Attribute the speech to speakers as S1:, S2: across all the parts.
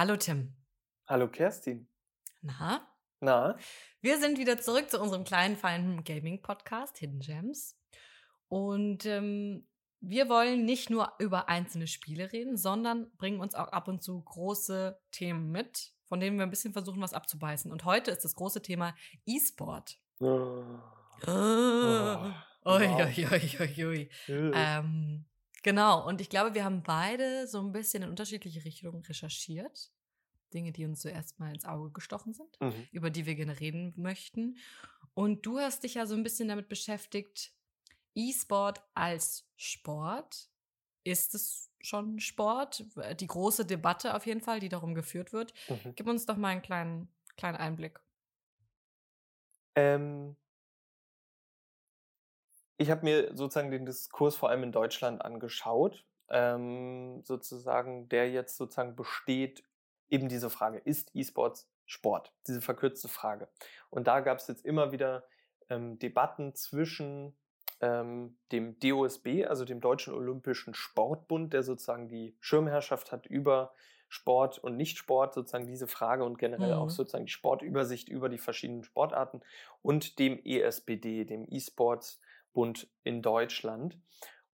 S1: Hallo Tim.
S2: Hallo Kerstin.
S1: Na?
S2: Na?
S1: Wir sind wieder zurück zu unserem kleinen, feinen Gaming-Podcast Hidden Gems. Und ähm, wir wollen nicht nur über einzelne Spiele reden, sondern bringen uns auch ab und zu große Themen mit, von denen wir ein bisschen versuchen, was abzubeißen. Und heute ist das große Thema E-Sport.
S2: Oh.
S1: Oh.
S2: Wow.
S1: ui, ui, ui, ui. Ähm, genau, und ich glaube, wir haben beide so ein bisschen in unterschiedliche Richtungen recherchiert. Dinge, die uns zuerst mal ins Auge gestochen sind,
S2: Mhm.
S1: über die wir gerne reden möchten. Und du hast dich ja so ein bisschen damit beschäftigt, E-Sport als Sport. Ist es schon Sport? Die große Debatte auf jeden Fall, die darum geführt wird.
S2: Mhm.
S1: Gib uns doch mal einen kleinen, kleinen Einblick.
S2: Ähm, ich habe mir sozusagen den Diskurs vor allem in Deutschland angeschaut, ähm, sozusagen, der jetzt sozusagen besteht, eben diese Frage, ist E-Sports Sport? Diese verkürzte Frage. Und da gab es jetzt immer wieder ähm, Debatten zwischen ähm, dem DOSB, also dem Deutschen Olympischen Sportbund, der sozusagen die Schirmherrschaft hat über Sport und Nichtsport, sozusagen diese Frage und generell auch
S1: Mhm.
S2: sozusagen die Sportübersicht über die verschiedenen Sportarten und dem ESBD, dem E-Sports Bund in Deutschland.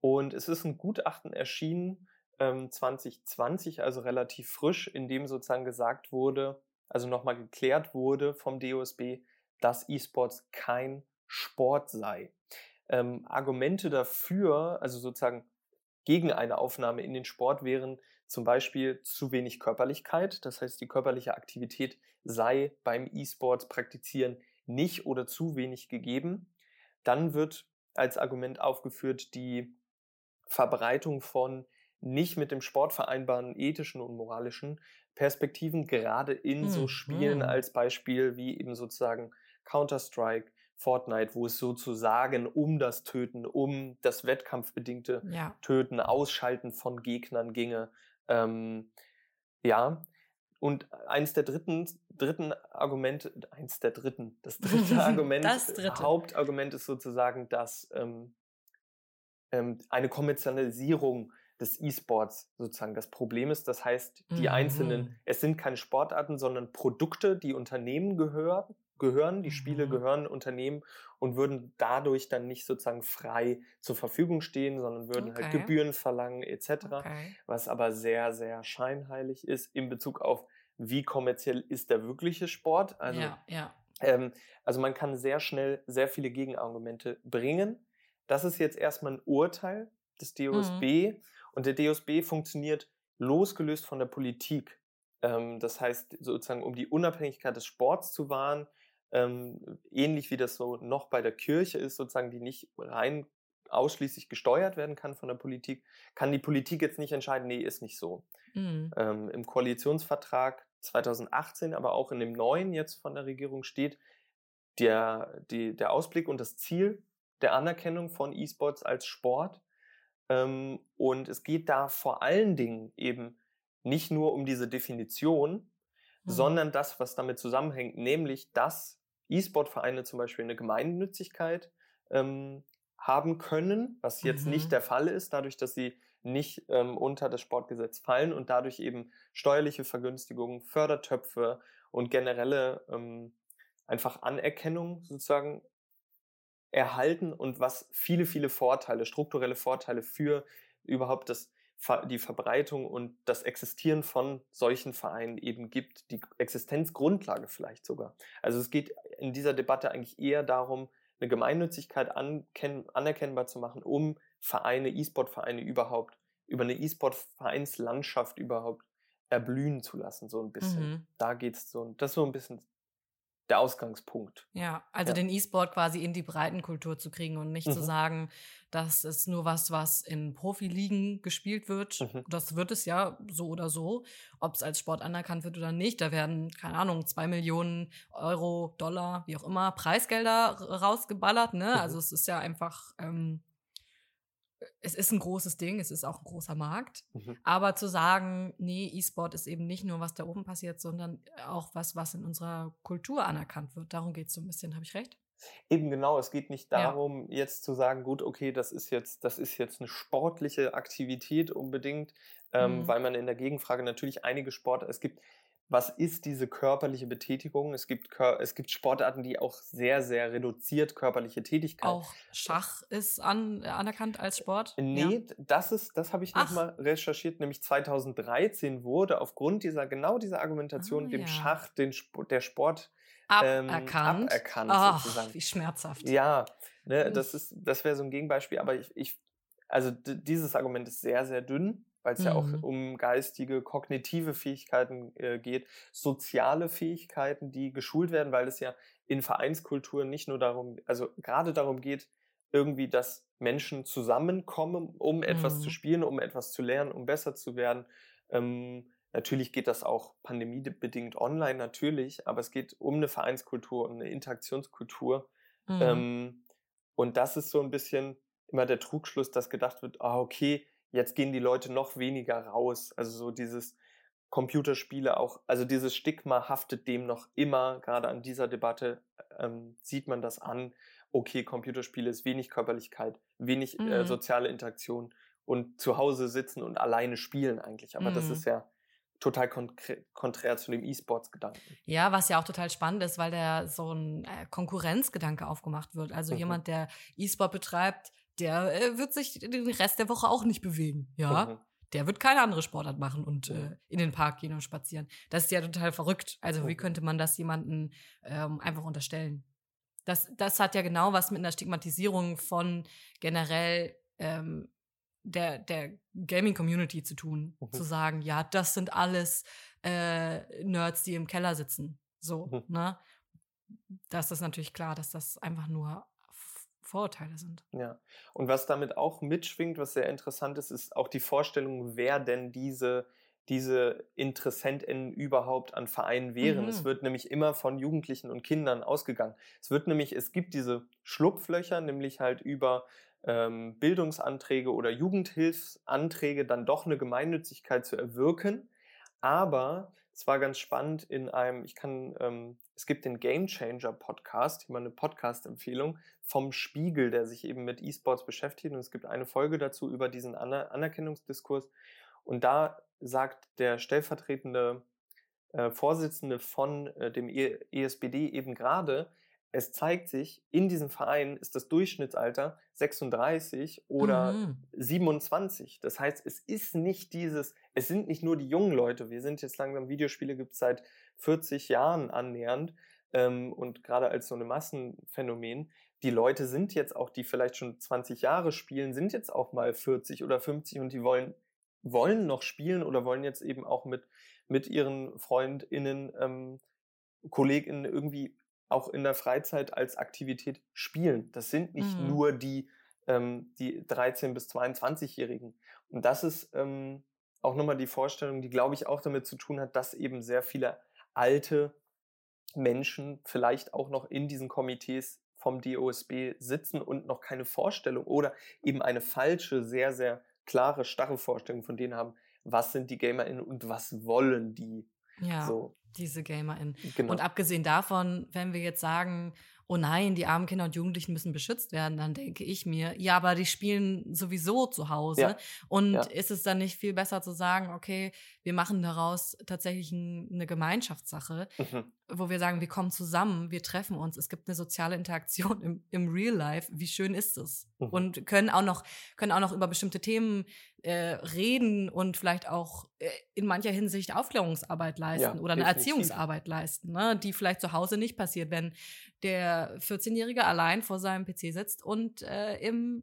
S2: Und es ist ein Gutachten erschienen ähm, 2020, also relativ frisch, in dem sozusagen gesagt wurde, also nochmal geklärt wurde vom DOSB, dass E-Sports kein Sport sei. Ähm, Argumente dafür, also sozusagen gegen eine Aufnahme in den Sport wären zum Beispiel zu wenig Körperlichkeit. Das heißt, die körperliche Aktivität sei beim E-Sports praktizieren nicht oder zu wenig gegeben. Dann wird als Argument aufgeführt die Verbreitung von nicht mit dem Sport vereinbaren ethischen und moralischen Perspektiven, gerade in so Spielen
S1: Mhm.
S2: als Beispiel wie eben sozusagen Counter-Strike, Fortnite, wo es sozusagen um das Töten, um das wettkampfbedingte
S1: Ja.
S2: Töten, Ausschalten von Gegnern ginge. Ähm, ja. Und eins der dritten, dritten Argumente, eins der dritten, das dritte Argument,
S1: Das dritte.
S2: Hauptargument ist sozusagen, dass ähm, ähm, eine Kommerzialisierung des E-Sports sozusagen das Problem ist. Das heißt, die
S1: Mhm.
S2: einzelnen, es sind keine Sportarten, sondern Produkte, die Unternehmen gehören, gehören, die Spiele
S1: Mhm.
S2: gehören Unternehmen und würden dadurch dann nicht sozusagen frei zur Verfügung stehen, sondern würden halt
S1: Okay.
S2: Gebühren verlangen etc
S1: Okay.
S2: was aber sehr, sehr scheinheilig ist in Bezug auf, wie kommerziell ist der wirkliche Sport. Also,
S1: ja, ja.
S2: ähm, also man kann sehr schnell sehr viele Gegenargumente bringen. Das ist jetzt erstmal ein Urteil des DOSB und der DOSB funktioniert losgelöst von der Politik. Ähm, das heißt, sozusagen, um die Unabhängigkeit des Sports zu wahren, ähm, ähnlich wie das so noch bei der Kirche ist, sozusagen, die nicht rein ausschließlich gesteuert werden kann von der Politik, kann die Politik jetzt nicht entscheiden, nee, ist nicht so.
S1: Mhm.
S2: Ähm, Im Koalitionsvertrag 2018, aber auch in dem neuen jetzt von der Regierung steht der, die, der Ausblick und das Ziel der Anerkennung von E-Sports als Sport. Ähm, und es geht da vor allen Dingen eben nicht nur um diese Definition,
S1: Mhm.
S2: sondern das, was damit zusammenhängt, nämlich dass E-Sport-Vereine zum Beispiel eine Gemeinnützigkeit ähm, haben können, was jetzt
S1: Mhm.
S2: nicht der Fall ist, dadurch, dass sie nicht ähm, unter das Sportgesetz fallen und dadurch eben steuerliche Vergünstigungen, Fördertöpfe und generelle ähm, einfach Anerkennung sozusagen erhalten und was viele, viele Vorteile, strukturelle Vorteile für überhaupt das, die Verbreitung und das Existieren von solchen Vereinen eben gibt, die Existenzgrundlage vielleicht sogar. Also es geht in dieser Debatte eigentlich eher darum, eine Gemeinnützigkeit anerkennbar zu machen, um Vereine, E-Sport-Vereine überhaupt, über eine E-Sport-Vereinslandschaft überhaupt erblühen zu lassen, so ein bisschen.
S1: Mhm.
S2: Da geht's so, das ist so ein bisschen der Ausgangspunkt.
S1: Ja, also
S2: Ja.
S1: den E-Sport quasi in die Breitenkultur zu kriegen und nicht zu
S2: Mhm.
S1: sagen, das ist nur was, was in Profiligen gespielt wird.
S2: Mhm.
S1: Das wird es ja so oder so. Ob es als Sport anerkannt wird oder nicht, da werden, keine Ahnung, zwei Millionen Euro, Dollar, wie auch immer, Preisgelder rausgeballert. Ne?
S2: Mhm.
S1: Also es ist ja einfach, ähm, es ist ein großes Ding, es ist auch ein großer Markt.
S2: Mhm.
S1: Aber zu sagen, nee, E-Sport ist eben nicht nur, was da oben passiert, sondern auch was, was in unserer Kultur anerkannt wird. Darum geht es so ein bisschen, habe ich recht?
S2: Eben genau, es geht nicht darum, ja. jetzt zu sagen, gut, okay, das ist jetzt, das ist jetzt eine sportliche Aktivität unbedingt, ähm, mhm. weil man in der Gegenfrage natürlich einige Sportarten, es gibt, was ist diese körperliche Betätigung? Es gibt, es gibt Sportarten, die auch sehr, sehr reduziert körperliche Tätigkeit.
S1: Auch Schach ist an, anerkannt als Sport?
S2: Nee, ja. das ist, das habe ich nochmal recherchiert, nämlich 2013 wurde aufgrund dieser, genau dieser Argumentation ah, dem ja. Schach den, der Sport
S1: aberkannt. Ähm, aberkannt Ach, sozusagen. Wie schmerzhaft.
S2: Ja, ne, das ist, das wäre so ein Gegenbeispiel, aber ich, ich also dieses Argument ist sehr, sehr dünn weil es mhm. ja auch mhm. um geistige, kognitive Fähigkeiten äh, geht, soziale Fähigkeiten, die geschult werden, weil es ja in Vereinskulturen nicht nur darum, also gerade darum geht, irgendwie, dass Menschen zusammenkommen, um etwas zu mhm. spielen, um etwas zu lernen, um besser zu werden. Ähm, natürlich geht das auch pandemiebedingt online, natürlich, aber es geht um eine Vereinskultur, um eine Interaktionskultur. Mhm. Ähm, und das ist so ein bisschen immer der Trugschluss, dass gedacht wird, ah, okay, jetzt gehen die Leute noch weniger raus. Also so dieses Computerspiele auch, also dieses Stigma haftet dem noch immer, gerade an dieser Debatte ähm, sieht man das an. Okay, Computerspiele ist wenig Körperlichkeit, wenig äh, mhm. äh, soziale Interaktion und zu Hause sitzen und alleine spielen eigentlich. Aber mhm. das ist ja total konträr zu dem E-Sports-Gedanken.
S1: Ja, was ja auch total spannend ist, weil da so ein äh, Konkurrenzgedanke aufgemacht wird. Also mhm. jemand, der E-Sport betreibt, der äh, wird sich den Rest der Woche auch nicht bewegen, ja. Mhm. Der wird keine andere Sportart machen und äh, in den Park gehen und spazieren. Das ist ja total verrückt. Also wie mhm. könnte man das jemandem ähm, einfach unterstellen? Das, das hat ja genau was mit einer Stigmatisierung von generell ähm, der, der Gaming-Community zu tun. Mhm. Zu sagen, ja, das sind alles äh, Nerds, die im Keller sitzen. So, mhm. ne? Das ist natürlich klar, dass das einfach nur Vorurteile sind.
S2: Ja. Und was damit auch mitschwingt, was sehr interessant ist, ist auch die Vorstellung, wer denn diese, diese InteressentInnen überhaupt an Vereinen wären. Mhm. Es wird nämlich immer von Jugendlichen und Kindern ausgegangen. Es wird nämlich, es gibt diese Schlupflöcher, nämlich halt über ähm, Bildungsanträge oder Jugendhilfsanträge dann doch eine Gemeinnützigkeit zu erwirken. Aber es war ganz spannend in einem, ich kann, ähm, es gibt den Game Changer Podcast, hier mal eine Podcast-Empfehlung vom Spiegel, der sich eben mit E-Sports beschäftigt. Und es gibt eine Folge dazu über diesen Aner Anerkennungsdiskurs. Und da sagt der stellvertretende äh, Vorsitzende von äh, dem e ESBD eben gerade, es zeigt sich, in diesem Verein ist das Durchschnittsalter 36 oder mhm. 27. Das heißt, es ist nicht dieses, es sind nicht nur die jungen Leute. Wir sind jetzt langsam, Videospiele gibt es seit 40 Jahren annähernd ähm, und gerade als so ein Massenphänomen. Die Leute sind jetzt auch, die vielleicht schon 20 Jahre spielen, sind jetzt auch mal 40 oder 50 und die wollen, wollen noch spielen oder wollen jetzt eben auch mit, mit ihren FreundInnen, ähm, KollegInnen irgendwie auch in der Freizeit als Aktivität spielen. Das sind nicht mhm. nur die, ähm, die 13- bis 22-Jährigen. Und das ist ähm, auch nochmal die Vorstellung, die, glaube ich, auch damit zu tun hat, dass eben sehr viele alte Menschen vielleicht auch noch in diesen Komitees vom DOSB sitzen und noch keine Vorstellung oder eben eine falsche, sehr, sehr klare, starre Vorstellung von denen haben, was sind die GamerInnen und was wollen die.
S1: Ja. So diese GamerInnen. Genau. Und abgesehen davon, wenn wir jetzt sagen, oh nein, die armen Kinder und Jugendlichen müssen beschützt werden, dann denke ich mir, ja, aber die spielen sowieso zu Hause. Ja. Und ja. ist es dann nicht viel besser zu sagen, okay, wir machen daraus tatsächlich eine Gemeinschaftssache, mhm. Wo wir sagen, wir kommen zusammen, wir treffen uns, es gibt eine soziale Interaktion im, im Real Life. Wie schön ist es? Mhm. Und können auch noch, können auch noch über bestimmte Themen äh, reden und vielleicht auch äh, in mancher Hinsicht Aufklärungsarbeit leisten ja, oder eine Erziehungsarbeit leisten, ne, die vielleicht zu Hause nicht passiert, wenn der 14-Jährige allein vor seinem PC sitzt und äh, im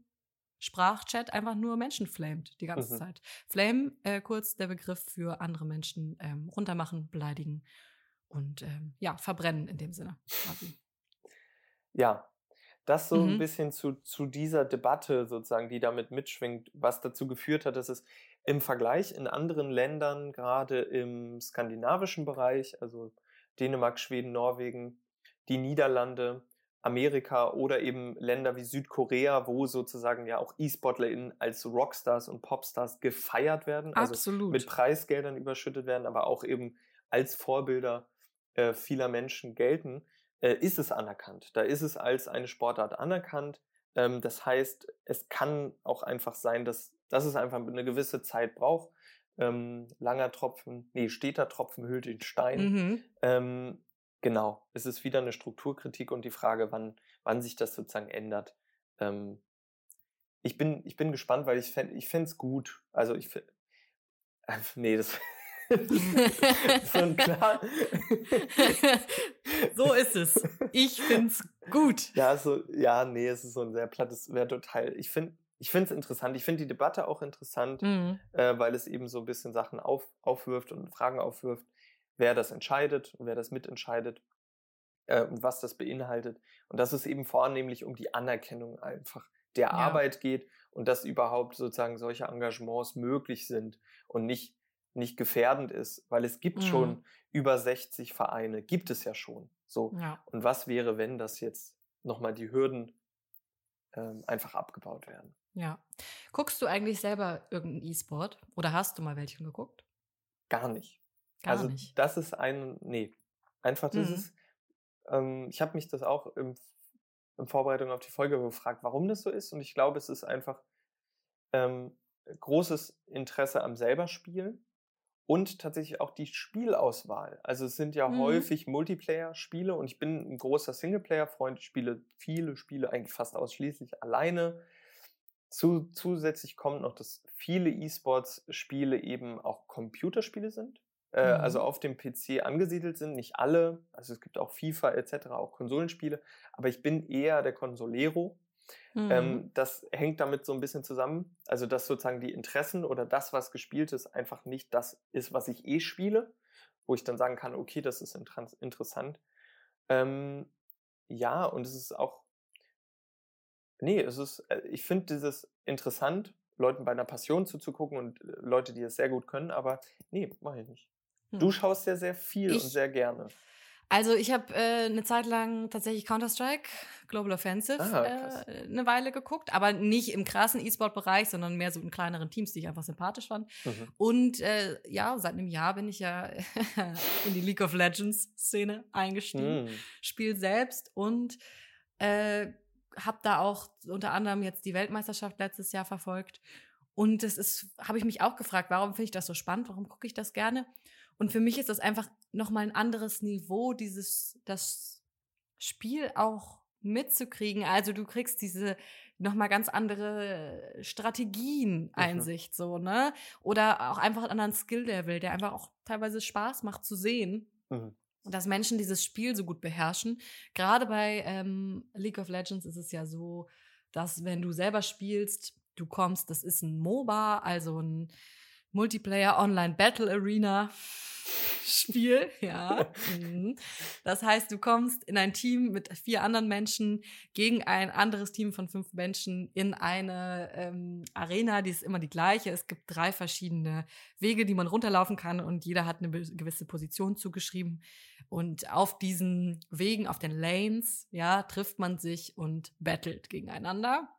S1: Sprachchat einfach nur Menschen flamet die ganze mhm. Zeit. Flame, äh, kurz der Begriff für andere Menschen ähm, runtermachen, beleidigen und ähm, ja, verbrennen in dem Sinne.
S2: Ja, das so mhm. ein bisschen zu, zu dieser Debatte sozusagen, die damit mitschwingt, was dazu geführt hat, dass es im Vergleich in anderen Ländern, gerade im skandinavischen Bereich, also Dänemark, Schweden, Norwegen, die Niederlande, Amerika oder eben Länder wie Südkorea, wo sozusagen ja auch E-SportlerInnen als Rockstars und Popstars gefeiert werden, also
S1: Absolut.
S2: mit Preisgeldern überschüttet werden, aber auch eben als Vorbilder äh, vieler Menschen gelten. äh, ist es anerkannt. Da ist es als eine Sportart anerkannt. Ähm, das heißt, es kann auch einfach sein, dass, dass es einfach eine gewisse Zeit braucht. Ähm, langer Tropfen, nee, steter Tropfen hüllt den Stein.
S1: Mhm.
S2: Ähm, genau, es ist wieder eine Strukturkritik und die Frage, wann, wann sich das sozusagen ändert. Ähm, ich, bin, ich bin gespannt, weil ich fände ich es gut. Also ich finde, äh, nee, das so ein klar.
S1: so ist es. Ich finde es gut.
S2: Ja, so, ja, nee, es ist so ein sehr plattes, wäre total. Ich finde ich finde es interessant. Ich finde die Debatte auch interessant,
S1: Mhm.
S2: äh, weil es eben so ein bisschen Sachen auf, aufwirft und Fragen aufwirft, wer das entscheidet und wer das mitentscheidet äh, und was das beinhaltet. Und dass es eben vornehmlich um die Anerkennung einfach der
S1: Ja.
S2: Arbeit geht und dass überhaupt sozusagen solche Engagements möglich sind und nicht, nicht gefährdend ist, weil es gibt
S1: Mhm.
S2: schon über 60 Vereine, gibt es ja schon. So.
S1: Ja.
S2: Und was wäre, wenn das jetzt nochmal die Hürden ähm, einfach abgebaut werden?
S1: Ja. Guckst du eigentlich selber irgendeinen E-Sport oder hast du mal welchen geguckt?
S2: Gar nicht.
S1: Gar
S2: also
S1: nicht.
S2: das ist ein, nee, einfach das
S1: Mhm.
S2: ist, ähm, ich habe mich das auch im, in Vorbereitung auf die Folge gefragt, warum das so ist und ich glaube, es ist einfach ähm, großes Interesse am selber Spielen und tatsächlich auch die Spielauswahl. Also es sind ja
S1: Mhm.
S2: häufig Multiplayer-Spiele und ich bin ein großer Singleplayer-Freund, ich spiele viele Spiele eigentlich fast ausschließlich alleine. Zu, zusätzlich kommt noch, dass viele E-Sports-Spiele eben auch Computerspiele sind, äh, also
S1: Mhm.
S2: auf dem PC angesiedelt sind. Nicht alle, also es gibt auch FIFA etc., auch Konsolenspiele, aber ich bin eher der Consolero.
S1: Mhm.
S2: Ähm, das hängt damit so ein bisschen zusammen, also dass sozusagen die Interessen oder das, was gespielt ist, einfach nicht das ist, was ich eh spiele, wo ich dann sagen kann, okay, das ist interessant. Ähm, ja, und es ist auch, nee, es ist, äh, ich finde dieses interessant, Leuten bei einer Passion zuzugucken und äh, Leute, die es sehr gut können, aber nee, mache ich nicht. Du
S1: Hm.
S2: schaust ja sehr viel und
S1: Ich-
S2: sehr gerne.
S1: Also ich habe äh, eine Zeit lang tatsächlich Counter-Strike, Global Offensive,
S2: Ah,
S1: äh, eine Weile geguckt, aber nicht im krassen E-Sport-Bereich, sondern mehr so in kleineren Teams, die ich einfach sympathisch fand.
S2: Mhm.
S1: Und äh, ja, seit einem Jahr bin ich ja in die League of Legends-Szene eingestiegen.
S2: Mhm.
S1: Spiel selbst und äh, habe da auch unter anderem jetzt die Weltmeisterschaft letztes Jahr verfolgt. Und das ist, habe ich mich auch gefragt, warum finde ich das so spannend? Warum gucke ich das gerne? Und für mich ist das einfach nochmal ein anderes Niveau, dieses, das Spiel auch mitzukriegen. Also du kriegst diese nochmal ganz andere Strategien, Einsicht, so, ne? Oder auch einfach einen anderen Skill-Level, der einfach auch teilweise Spaß macht zu sehen
S2: Mhm.
S1: dass Menschen dieses Spiel so gut beherrschen. Gerade bei ähm, League of Legends ist es ja so, dass wenn du selber spielst, du kommst, das ist ein MOBA, also ein Multiplayer Online Battle Arena Spiel, ja. Mhm. Das heißt, du kommst in ein Team mit vier anderen Menschen gegen ein anderes Team von fünf Menschen in eine ähm, Arena, die ist immer die gleiche. Es gibt drei verschiedene Wege, die man runterlaufen kann und jeder hat eine gewisse Position zugeschrieben. Und auf diesen Wegen, auf den Lanes, ja, trifft man sich und battelt gegeneinander.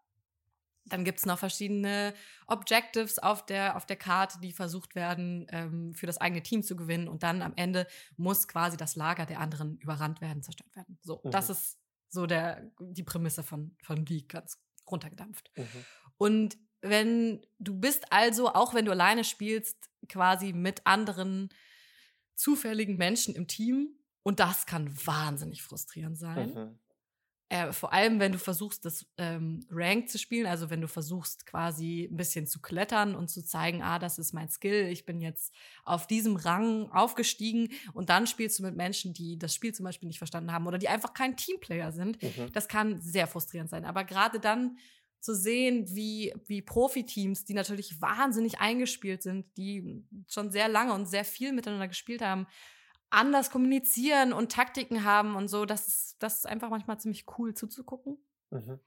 S1: Dann gibt's noch verschiedene Objectives auf der, auf der Karte, die versucht werden, ähm, für das eigene Team zu gewinnen. Und dann am Ende muss quasi das Lager der anderen überrannt werden, zerstört werden. So,
S2: Mhm.
S1: das ist so der, die Prämisse von, von League, ganz runtergedampft.
S2: Mhm.
S1: Und wenn du bist also, auch wenn du alleine spielst, quasi mit anderen zufälligen Menschen im Team. Und das kann wahnsinnig frustrierend sein.
S2: Mhm.
S1: Äh, vor allem, wenn du versuchst, das ähm, Rank zu spielen, also wenn du versuchst, quasi ein bisschen zu klettern und zu zeigen, ah, das ist mein Skill, ich bin jetzt auf diesem Rang aufgestiegen und dann spielst du mit Menschen, die das Spiel zum Beispiel nicht verstanden haben oder die einfach kein Teamplayer sind.
S2: Mhm.
S1: Das kann sehr frustrierend sein. Aber gerade dann zu sehen, wie, wie Profiteams, die natürlich wahnsinnig eingespielt sind, die schon sehr lange und sehr viel miteinander gespielt haben, anders kommunizieren und Taktiken haben und so, das ist, das ist einfach manchmal ziemlich cool zuzugucken.
S2: Mhm.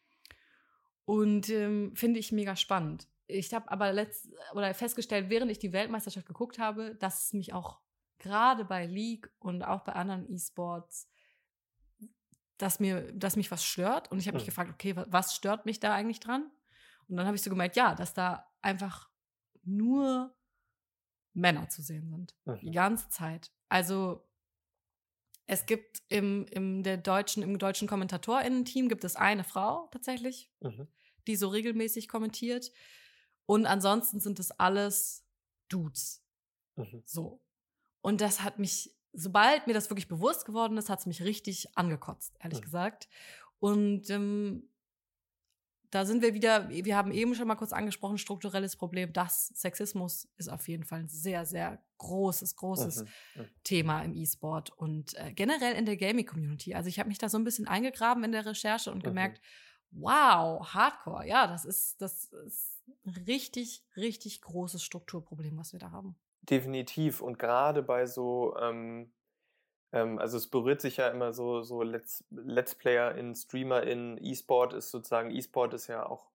S1: Und ähm, finde ich mega spannend. Ich habe aber letzt oder festgestellt, während ich die Weltmeisterschaft geguckt habe, dass es mich auch gerade bei League und auch bei anderen E-Sports, dass mir, dass mich was stört. Und ich habe mich
S2: Mhm.
S1: gefragt, okay, wa- was stört mich da eigentlich dran? Und dann habe ich so gemerkt, ja, dass da einfach nur Männer zu sehen sind. Die
S2: Mhm.
S1: ganze Zeit. Also Es gibt im, im, der deutschen, im deutschen KommentatorInnen-Team gibt es eine Frau tatsächlich,
S2: Mhm.
S1: die so regelmäßig kommentiert. Und ansonsten sind es alles Dudes.
S2: Mhm.
S1: So. Und das hat mich, sobald mir das wirklich bewusst geworden ist, hat es mich richtig angekotzt, ehrlich
S2: Mhm.
S1: gesagt. Und ähm, da sind wir wieder, wir haben eben schon mal kurz angesprochen, strukturelles Problem. Das Sexismus ist auf jeden Fall ein sehr, sehr großes, großes
S2: Mhm. Mhm.
S1: Thema im E-Sport und äh, generell in der Gaming-Community. Also ich habe mich da so ein bisschen eingegraben in der Recherche und
S2: Mhm.
S1: gemerkt, wow, Hardcore, ja, das ist, das ist ein richtig, richtig großes Strukturproblem, was wir da haben.
S2: Definitiv. Und gerade bei so, ähm, ähm, also es berührt sich ja immer so, so Let's, Let's Player in Streamer in E-Sport ist sozusagen, E-Sport ist ja auch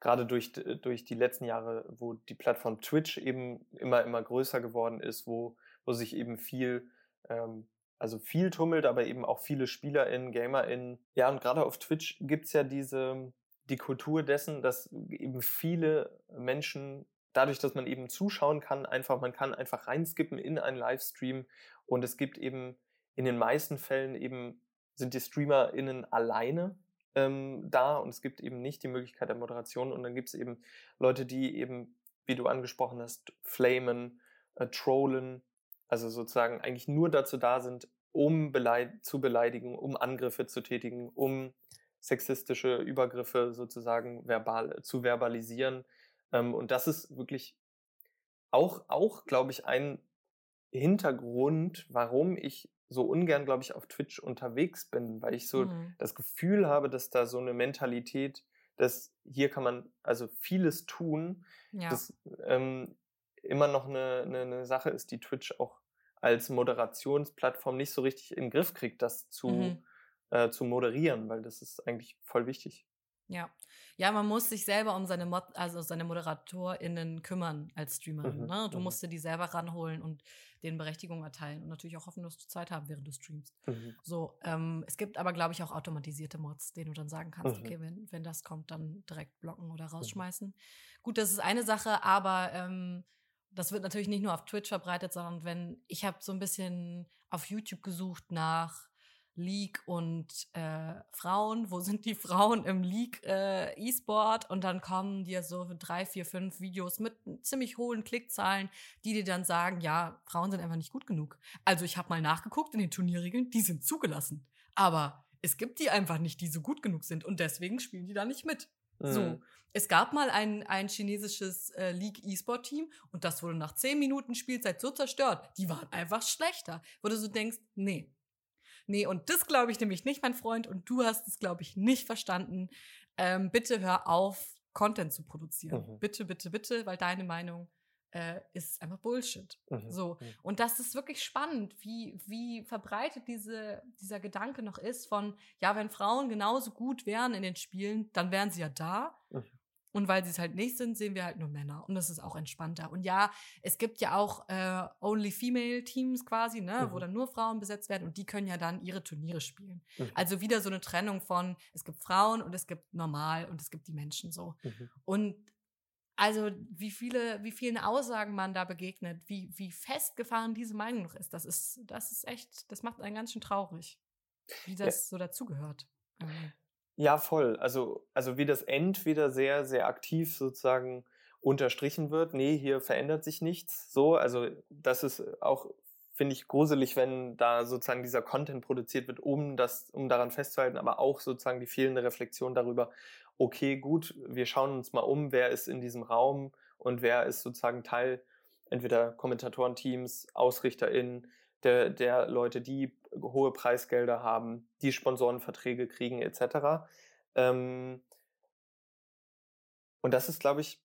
S2: gerade durch, durch die letzten Jahre, wo die Plattform Twitch eben immer, immer größer geworden ist, wo, wo sich eben viel, ähm, also viel tummelt, aber eben auch viele SpielerInnen, GamerInnen. Ja, und gerade auf Twitch gibt's ja diese, die Kultur dessen, dass eben viele Menschen dadurch, dass man eben zuschauen kann, einfach, man kann einfach reinskippen in einen Livestream und es gibt eben in den meisten Fällen eben, sind die StreamerInnen alleine ähm, da und es gibt eben nicht die Möglichkeit der Moderation und dann gibt es eben Leute, die eben, wie du angesprochen hast, flamen, äh, trollen, also sozusagen eigentlich nur dazu da sind, um beleid zu beleidigen, um Angriffe zu tätigen, um sexistische Übergriffe sozusagen verbal zu verbalisieren. Ähm, und das ist wirklich auch, auch glaube ich, ein Hintergrund, warum ich so ungern, glaube ich, auf Twitch unterwegs bin, weil ich so
S1: Mhm.
S2: das Gefühl habe, dass da so eine Mentalität, dass hier kann man also vieles tun,
S1: Ja.
S2: das ähm, immer noch eine, eine, eine Sache ist, die Twitch auch als Moderationsplattform nicht so richtig in den Griff kriegt, das zu,
S1: Mhm.
S2: äh, zu moderieren, weil das ist eigentlich voll wichtig.
S1: Ja. Ja, man muss sich selber um seine Mod also seine ModeratorInnen kümmern als Streamerin.
S2: Mhm,
S1: Ne? Du
S2: mhm.
S1: musst dir die selber ranholen und denen Berechtigung erteilen und natürlich auch hoffen, dass du Zeit haben, während du streamst.
S2: Mhm.
S1: So, ähm, es gibt aber, glaube ich, auch automatisierte Mods, denen du dann sagen kannst,
S2: Mhm.
S1: okay, wenn, wenn das kommt, dann direkt blocken oder rausschmeißen. Gut, das ist eine Sache, aber ähm, das wird natürlich nicht nur auf Twitch verbreitet, sondern wenn, ich habe so ein bisschen auf YouTube gesucht nach League und äh, Frauen, wo sind die Frauen im League äh, E-Sport und dann kommen dir so drei, vier, fünf Videos mit ziemlich hohen Klickzahlen, die dir dann sagen, ja, Frauen sind einfach nicht gut genug. Also ich habe mal nachgeguckt in den Turnierregeln, die sind zugelassen, aber es gibt die einfach nicht, die so gut genug sind und deswegen spielen die da nicht mit. So,
S2: Mhm.
S1: es gab mal ein, ein chinesisches äh, League E-Sport-Team und das wurde nach 10 Minuten Spielzeit so zerstört. Die waren einfach schlechter. Wo du so denkst, nee. Nee, und das glaube ich nämlich nicht, mein Freund, und du hast es, glaube ich, nicht verstanden. Ähm, bitte hör auf, Content zu produzieren.
S2: Mhm.
S1: Bitte, bitte, bitte, weil deine Meinung äh, ist einfach Bullshit.
S2: Mhm.
S1: So.
S2: Mhm.
S1: Und das ist wirklich spannend, wie, wie verbreitet diese, dieser Gedanke noch ist von, ja, wenn Frauen genauso gut wären in den Spielen, dann wären sie ja da.
S2: Mhm.
S1: Und weil sie es halt nicht sind, sehen wir halt nur Männer. Und das ist auch entspannter. Und ja, es gibt ja auch äh, Only Female Teams quasi, ne, wo
S2: Mhm.
S1: dann nur Frauen besetzt werden und die können ja dann ihre Turniere spielen.
S2: Mhm.
S1: Also wieder so eine Trennung von, es gibt Frauen und es gibt normal und es gibt die Menschen so.
S2: Mhm.
S1: Und also wie viele, wie vielen Aussagen man da begegnet, wie, wie festgefahren diese Meinung noch ist, das ist, das ist echt, das macht einen ganz schön traurig, wie
S2: Ja.
S1: das so dazugehört.
S2: Ja, voll. Also, also wie das entweder sehr, sehr aktiv sozusagen unterstrichen wird, nee, hier verändert sich nichts. So, also das ist auch, finde ich, gruselig, wenn da sozusagen dieser Content produziert wird, um das, um daran festzuhalten, aber auch sozusagen die fehlende Reflexion darüber, okay, gut, wir schauen uns mal um, wer ist in diesem Raum und wer ist sozusagen Teil entweder Kommentatorenteams, AusrichterInnen, der, der Leute, die hohe Preisgelder haben, die Sponsorenverträge kriegen, etc. Ähm, und das ist, glaube ich,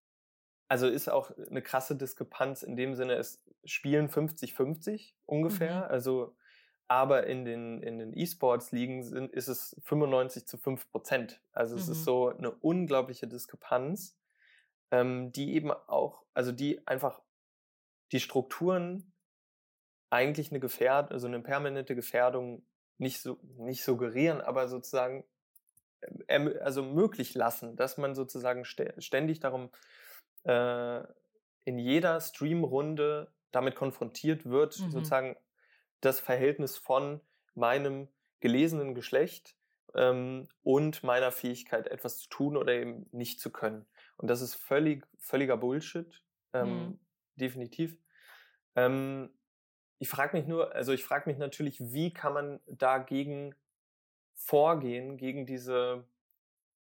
S2: also ist auch eine krasse Diskrepanz in dem Sinne, es spielen 50-50 ungefähr.
S1: Mhm.
S2: Also, aber in den, in den E-Sports-Ligen sind, ist es 95 zu 5 Prozent. Also es
S1: Mhm.
S2: ist so eine unglaubliche Diskrepanz, ähm, die eben auch, also die einfach die Strukturen eigentlich eine Gefährdung, also eine permanente Gefährdung nicht so nicht suggerieren, aber sozusagen ermö- also möglich lassen, dass man sozusagen stä- ständig darum äh, in jeder Streamrunde damit konfrontiert wird,
S1: Mhm.
S2: sozusagen das Verhältnis von meinem gelesenen Geschlecht ähm, und meiner Fähigkeit, etwas zu tun oder eben nicht zu können. Und das ist völlig, völliger Bullshit, ähm, mhm. definitiv. Ähm, ich frage mich nur, also ich frage mich natürlich, wie kann man dagegen vorgehen, gegen diese,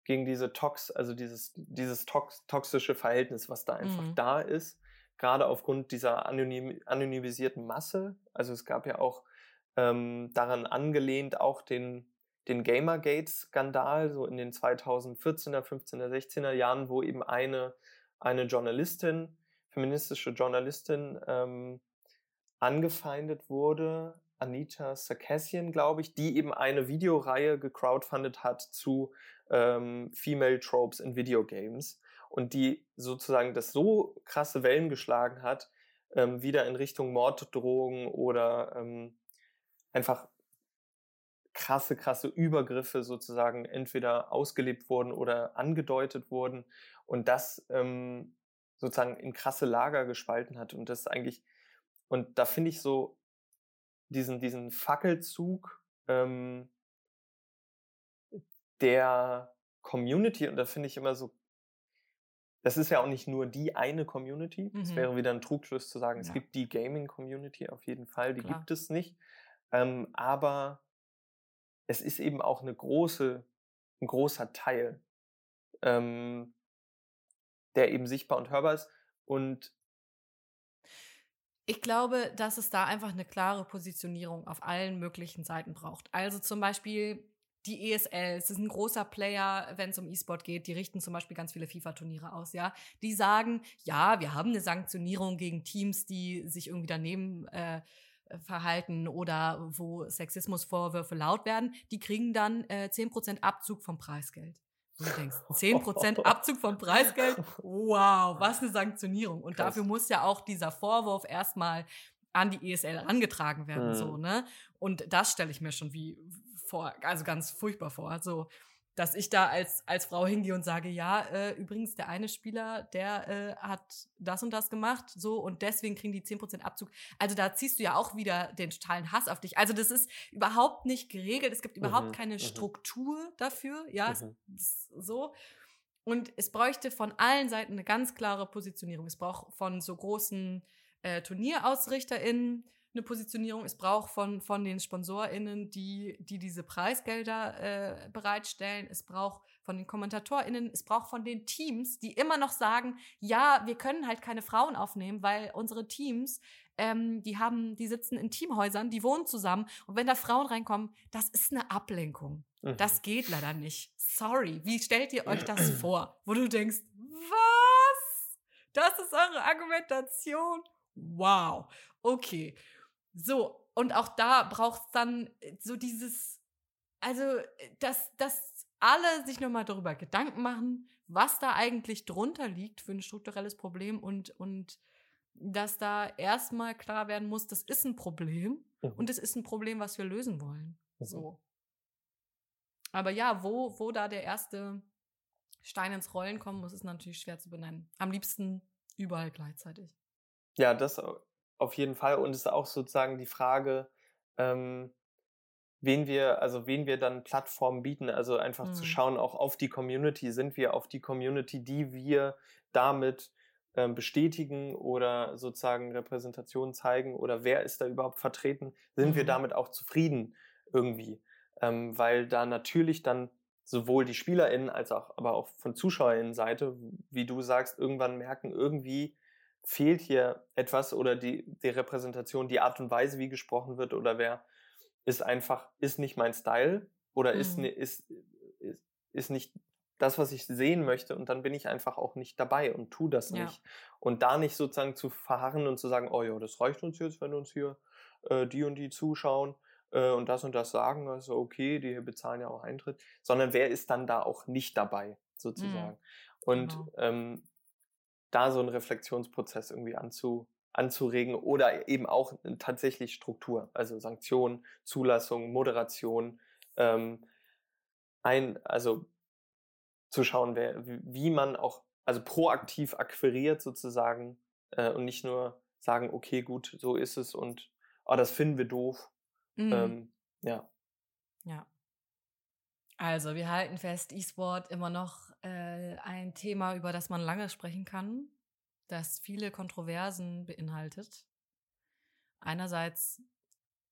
S2: gegen diese Tox, also dieses, dieses tox, toxische Verhältnis, was da einfach mhm. da ist, gerade aufgrund dieser anonym, anonymisierten Masse. Also es gab ja auch ähm, daran angelehnt auch den, den Gamergate-Skandal, so in den 2014er, 15er, 16er Jahren, wo eben eine, eine Journalistin, feministische Journalistin, ähm, angefeindet wurde, Anita Sarkassian, glaube ich, die eben eine Videoreihe gecrowdfundet hat zu ähm, Female Tropes in Videogames und die sozusagen das so krasse Wellen geschlagen hat, ähm, wieder in Richtung Morddrohungen oder ähm, einfach krasse, krasse Übergriffe sozusagen entweder ausgelebt wurden oder angedeutet wurden und das ähm, sozusagen in krasse Lager gespalten hat. Und das eigentlich, und da finde ich so diesen, diesen Fackelzug ähm, der Community, und da finde ich immer so, das ist ja auch nicht nur die eine Community. Es mhm. wäre wieder ein Trugschluss zu sagen, ja. es gibt die Gaming-Community auf jeden Fall, die Klar. gibt es nicht. Ähm, aber es ist eben auch eine große, ein großer Teil, ähm, der eben sichtbar und hörbar ist. Und
S1: ich glaube, dass es da einfach eine klare Positionierung auf allen möglichen Seiten braucht. Also zum Beispiel die ESL, es ist ein großer Player, wenn es um E-Sport geht, die richten zum Beispiel ganz viele FIFA-Turniere aus, ja. Die sagen, ja, wir haben eine Sanktionierung gegen Teams, die sich irgendwie daneben äh, verhalten oder wo Sexismusvorwürfe laut werden, die kriegen dann äh, 10% Abzug vom Preisgeld. Und du denkst, 10% Abzug vom Preisgeld? Wow, was eine Sanktionierung. Und Krass. dafür muss ja auch dieser Vorwurf erstmal an die ESL angetragen werden, mhm. so, ne? Und das stelle ich mir schon wie vor, also ganz furchtbar vor. So, dass ich da als, als Frau hingehe und sage, ja, äh, übrigens, der eine Spieler, der äh, hat das und das gemacht, so, und deswegen kriegen die 10% Abzug. Also da ziehst du ja auch wieder den totalen Hass auf dich. Also das ist überhaupt nicht geregelt, es gibt überhaupt mhm, keine mhm. Struktur dafür, ja, mhm. so. Und es bräuchte von allen Seiten eine ganz klare Positionierung. Es braucht von so großen äh, TurnierausrichterInnen, eine Positionierung. Es braucht von, von den SponsorInnen, die, die diese Preisgelder äh, bereitstellen. Es braucht von den KommentatorInnen, es braucht von den Teams, die immer noch sagen, ja, wir können halt keine Frauen aufnehmen, weil unsere Teams, ähm, die haben, die sitzen in Teamhäusern, die wohnen zusammen und wenn da Frauen reinkommen, das ist eine Ablenkung. Mhm. Das geht leider nicht. Sorry. Wie stellt ihr euch das vor? Wo du denkst, was? Das ist eure Argumentation? Wow. Okay. So, und auch da braucht es dann äh, so dieses, also, äh, dass, dass alle sich nochmal darüber Gedanken machen, was da eigentlich drunter liegt für ein strukturelles Problem und, und dass da erstmal klar werden muss, das ist ein Problem mhm. und es ist ein Problem, was wir lösen wollen. Mhm. So. Aber ja, wo, wo da der erste Stein ins Rollen kommen muss, ist natürlich schwer zu benennen. Am liebsten überall gleichzeitig.
S2: Ja, das auf jeden Fall. Und es ist auch sozusagen die Frage, ähm, wen wir, also wen wir dann Plattformen bieten. Also einfach mhm. zu schauen, auch auf die Community. Sind wir auf die Community, die wir damit ähm, bestätigen oder sozusagen Repräsentation zeigen oder wer ist da überhaupt vertreten? Sind mhm. wir damit auch zufrieden irgendwie? Ähm, weil da natürlich dann sowohl die SpielerInnen als auch, aber auch von ZuschauerInnen-Seite, wie du sagst, irgendwann merken, irgendwie fehlt hier etwas oder die, die Repräsentation, die Art und Weise, wie gesprochen wird oder wer ist einfach, ist nicht mein Style oder mhm. ist, ist, ist, ist nicht das, was ich sehen möchte und dann bin ich einfach auch nicht dabei und tu das ja. nicht. Und da nicht sozusagen zu verharren und zu sagen, oh ja, das reicht uns jetzt, wenn uns hier äh, die und die zuschauen äh, und das und das sagen, also okay, die bezahlen ja auch Eintritt, sondern wer ist dann da auch nicht dabei, mhm. sozusagen. Mhm. Und genau. ähm, da so einen Reflexionsprozess irgendwie anzu, anzuregen oder eben auch tatsächlich Struktur, also Sanktionen, Zulassung, Moderation, ähm, ein, also zu schauen, wer, wie man auch, also proaktiv akquiriert sozusagen äh, und nicht nur sagen, okay, gut, so ist es und oh, das finden wir doof. Mhm. Ähm, Ja.
S1: Ja. Also, wir halten fest, E-Sport immer noch äh, ein Thema, über das man lange sprechen kann, das viele Kontroversen beinhaltet. Einerseits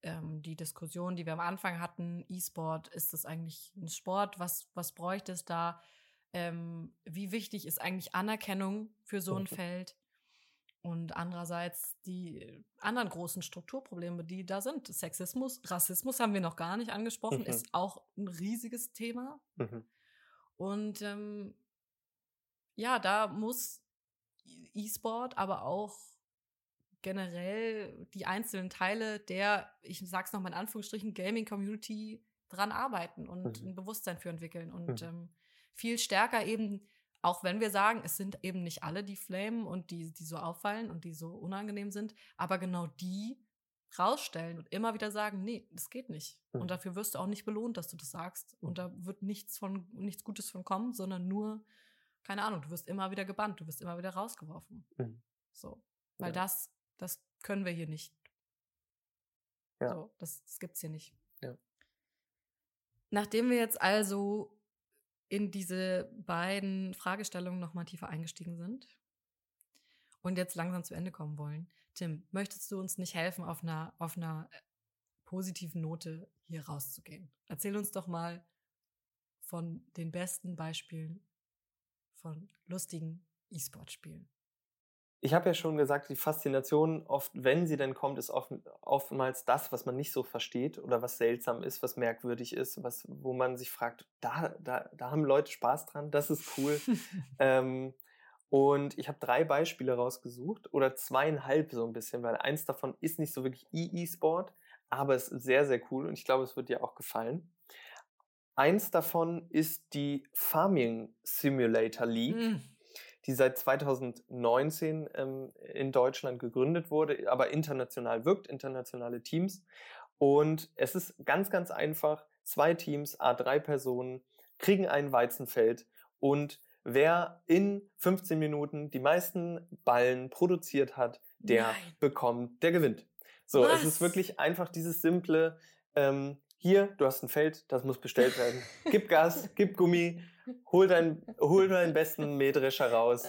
S1: ähm, die Diskussion, die wir am Anfang hatten, E-Sport, ist das eigentlich ein Sport? Was, was bräuchte es da? Ähm, wie wichtig ist eigentlich Anerkennung für so ein Feld? Und andererseits die anderen großen Strukturprobleme, die da sind. Sexismus, Rassismus haben wir noch gar nicht angesprochen, mhm. ist auch ein riesiges Thema. Mhm. Und ähm, ja, da muss E-Sport, aber auch generell die einzelnen Teile der, ich sag's nochmal in Anführungsstrichen, Gaming-Community dran arbeiten und mhm. ein Bewusstsein für entwickeln und mhm. ähm, viel stärker eben auch wenn wir sagen, es sind eben nicht alle, die flamen und die, die so auffallen und die so unangenehm sind, aber genau die rausstellen und immer wieder sagen, nee, das geht nicht. Mhm. Und dafür wirst du auch nicht belohnt, dass du das sagst. Und da wird nichts von, nichts Gutes von kommen, sondern nur, keine Ahnung, du wirst immer wieder gebannt, du wirst immer wieder rausgeworfen. Mhm. So. Weil ja. das, das können wir hier nicht. Ja. So, das, das gibt's hier nicht. Ja. Nachdem wir jetzt also in diese beiden Fragestellungen nochmal tiefer eingestiegen sind und jetzt langsam zu Ende kommen wollen. Tim, möchtest du uns nicht helfen, auf einer, auf einer äh, positiven Note hier rauszugehen? Erzähl uns doch mal von den besten Beispielen von lustigen E-Sport-Spielen
S2: ich habe ja schon gesagt, die Faszination oft, wenn sie denn kommt, ist oft, oftmals das, was man nicht so versteht oder was seltsam ist, was merkwürdig ist, was, wo man sich fragt, da, da, da haben Leute Spaß dran, das ist cool. ähm, und ich habe drei Beispiele rausgesucht oder zweieinhalb so ein bisschen, weil eins davon ist nicht so wirklich E-E-Sport, aber es ist sehr, sehr cool und ich glaube, es wird dir auch gefallen. Eins davon ist die Farming Simulator League. Mm die seit 2019 ähm, in Deutschland gegründet wurde, aber international wirkt, internationale Teams. Und es ist ganz, ganz einfach. Zwei Teams, A3 Personen, kriegen ein Weizenfeld und wer in 15 Minuten die meisten Ballen produziert hat, der Nein. bekommt, der gewinnt. So, Was? es ist wirklich einfach dieses simple, ähm, hier, du hast ein Feld, das muss bestellt werden. Gib Gas, gib Gummi, hol, dein, hol deinen besten Mähdrescher raus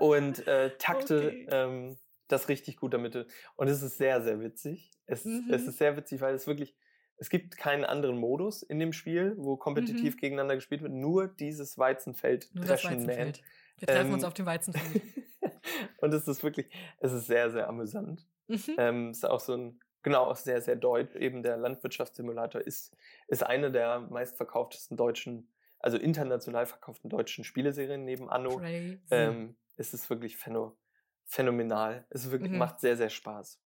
S2: und äh, takte okay. ähm, das richtig gut damit. Und es ist sehr, sehr witzig. Es, mhm. es ist sehr witzig, weil es wirklich, es gibt keinen anderen Modus in dem Spiel, wo kompetitiv mhm. gegeneinander gespielt wird, nur dieses Weizenfeld nur dreschen
S1: Weizenfeld. Wir treffen ähm, uns auf dem Weizenfeld.
S2: und es ist wirklich, es ist sehr, sehr amüsant. Mhm. Ähm, es ist auch so ein, genau, auch sehr, sehr deutsch. Eben der Landwirtschaftssimulator ist, ist eine der meistverkauftesten deutschen also international verkauften deutschen Spieleserien neben Anno, ähm, ist es wirklich phäno phänomenal. Es wirklich, mhm. macht sehr, sehr Spaß.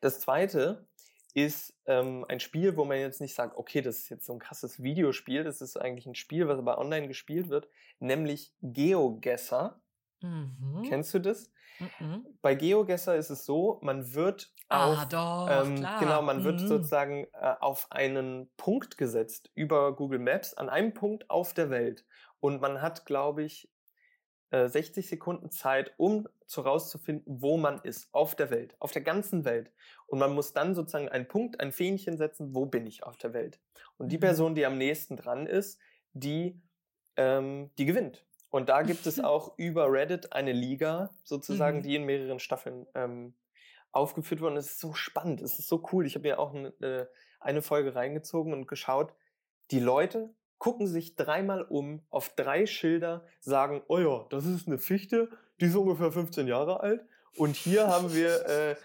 S2: Das zweite ist ähm, ein Spiel, wo man jetzt nicht sagt, okay, das ist jetzt so ein krasses Videospiel, das ist eigentlich ein Spiel, was aber online gespielt wird, nämlich GeoGuessr. Mhm. Kennst du das? Mhm. Bei GeoGuessr ist es so, man wird
S1: ah, auf, ah, doch, ähm,
S2: genau, man mhm. wird sozusagen äh, auf einen Punkt gesetzt über Google Maps an einem Punkt auf der Welt und man hat, glaube ich, äh, 60 Sekunden Zeit, um zu rauszufinden, wo man ist auf der Welt, auf der ganzen Welt. Und man muss dann sozusagen einen Punkt, ein Fähnchen setzen, wo bin ich auf der Welt. Und die mhm. Person, die am nächsten dran ist, die, ähm, die gewinnt. Und da gibt es auch über Reddit eine Liga, sozusagen, mhm. die in mehreren Staffeln ähm, aufgeführt wurde. Und es ist so spannend, es ist so cool. Ich habe mir auch eine, äh, eine Folge reingezogen und geschaut. Die Leute gucken sich dreimal um auf drei Schilder, sagen, oh ja, das ist eine Fichte, die ist ungefähr 15 Jahre alt. Und hier haben wir äh,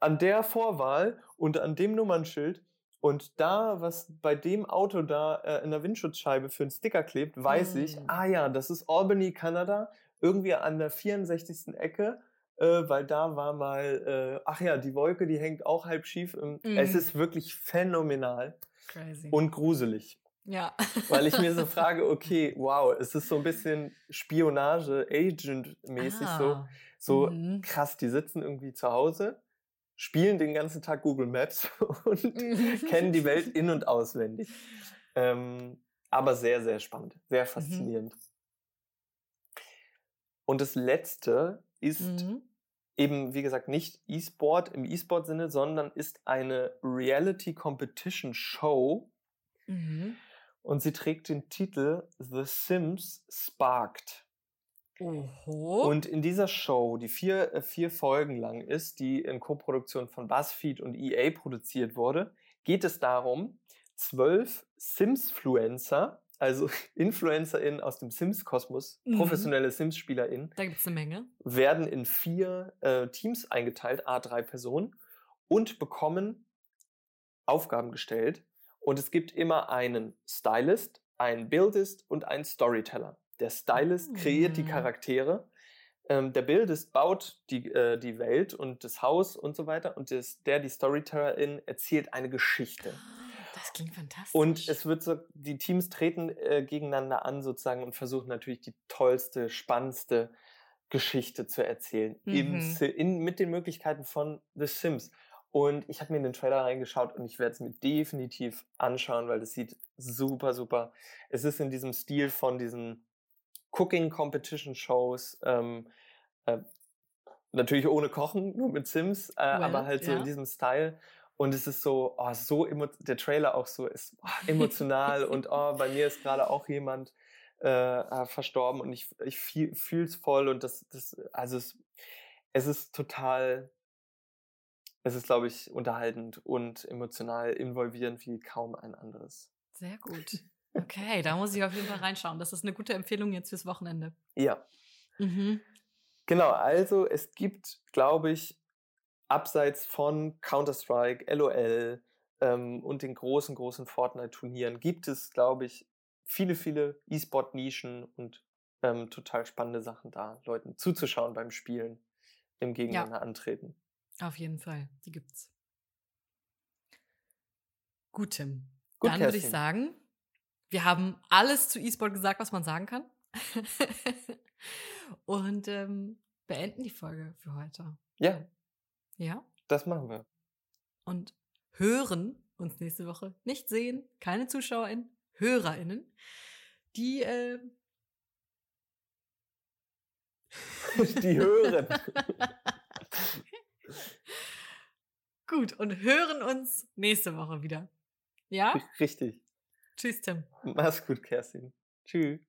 S2: an der Vorwahl und an dem Nummernschild und da, was bei dem Auto da äh, in der Windschutzscheibe für einen Sticker klebt, weiß mm. ich, ah ja, das ist Albany, Kanada, irgendwie an der 64. Ecke, äh, weil da war mal, äh, ach ja, die Wolke, die hängt auch halb schief. Mm. Es ist wirklich phänomenal Crazy. und gruselig.
S1: Ja.
S2: Weil ich mir so frage, okay, wow, es ist so ein bisschen Spionage, Agent-mäßig ah. so, so mhm. krass, die sitzen irgendwie zu Hause spielen den ganzen Tag Google Maps und kennen die Welt in- und auswendig. Ähm, aber sehr, sehr spannend, sehr mhm. faszinierend. Mhm. Und das letzte ist mhm. eben, wie gesagt, nicht E-Sport im E-Sport-Sinne, sondern ist eine Reality Competition Show.
S1: Mhm.
S2: Und sie trägt den Titel The Sims Sparked.
S1: Oho.
S2: Und in dieser Show, die vier, äh, vier Folgen lang ist, die in Koproduktion von BuzzFeed und EA produziert wurde, geht es darum, zwölf Sims-Fluencer, also InfluencerInnen aus dem Sims-Kosmos,
S1: Mhm.
S2: professionelle SIMS-SpielerInnen,
S1: da gibt es eine Menge.
S2: werden in vier äh, Teams eingeteilt, a drei Personen, und bekommen Aufgaben gestellt. Und es gibt immer einen Stylist, einen Buildist und einen Storyteller. Der Stylist kreiert die
S1: Mm.
S2: Charaktere, ähm, der Buildist baut die, äh, die Welt und das Haus und so weiter. Und das, der, die Storytellerin, erzählt eine Geschichte.
S1: Das klingt fantastisch.
S2: Und es wird so, die Teams treten äh, gegeneinander an sozusagen und versuchen natürlich die tollste, spannendste Geschichte zu erzählen. Im,
S1: Mhm.
S2: Si- in, mit den Möglichkeiten von The Sims. Und ich habe mir in den Trailer reingeschaut und ich werde es mir definitiv anschauen, weil das sieht super, super. Es ist in diesem Stil von diesen Cooking Competition Shows. Ähm, äh, natürlich ohne Kochen, nur mit Sims, äh,
S1: Well,
S2: aber halt so
S1: ja.
S2: in diesem Style. Und es ist so, oh, so der Trailer auch so ist oh, emotional und oh, bei mir ist gerade auch jemand äh, äh, verstorben und ich, ich fühle es voll und das, das also es, es ist total, es ist, glaube ich, unterhaltend und emotional involvierend wie kaum ein anderes.
S1: Sehr gut. Okay, da muss ich auf jeden Fall reinschauen. Das ist eine gute Empfehlung jetzt fürs Wochenende.
S2: Ja,
S1: Mhm.
S2: Genau, also es gibt, glaube ich, abseits von Counter-Strike, LOL ähm, und den großen, großen Fortnite-Turnieren, gibt es, glaube ich, viele, viele E-Sport-Nischen und ähm, total spannende Sachen da, Leuten zuzuschauen beim Spielen, im Gegeneinander antreten.
S1: Auf jeden Fall. Die gibt's. Gut, Tim.
S2: Gut,
S1: Dann würde ich sagen, wir haben alles zu E-Sport gesagt, was man sagen kann. Und ähm, beenden die Folge für heute.
S2: Ja,
S1: Ja?
S2: das machen wir.
S1: Und hören uns nächste Woche. Nicht sehen, keine ZuschauerInnen, HörerInnen, die äh,
S2: Die hören.
S1: Gut, und hören uns nächste Woche wieder. Ja?
S2: Richtig.
S1: Tschüss, Tim.
S2: Mach's gut, Kerstin. Tschüss.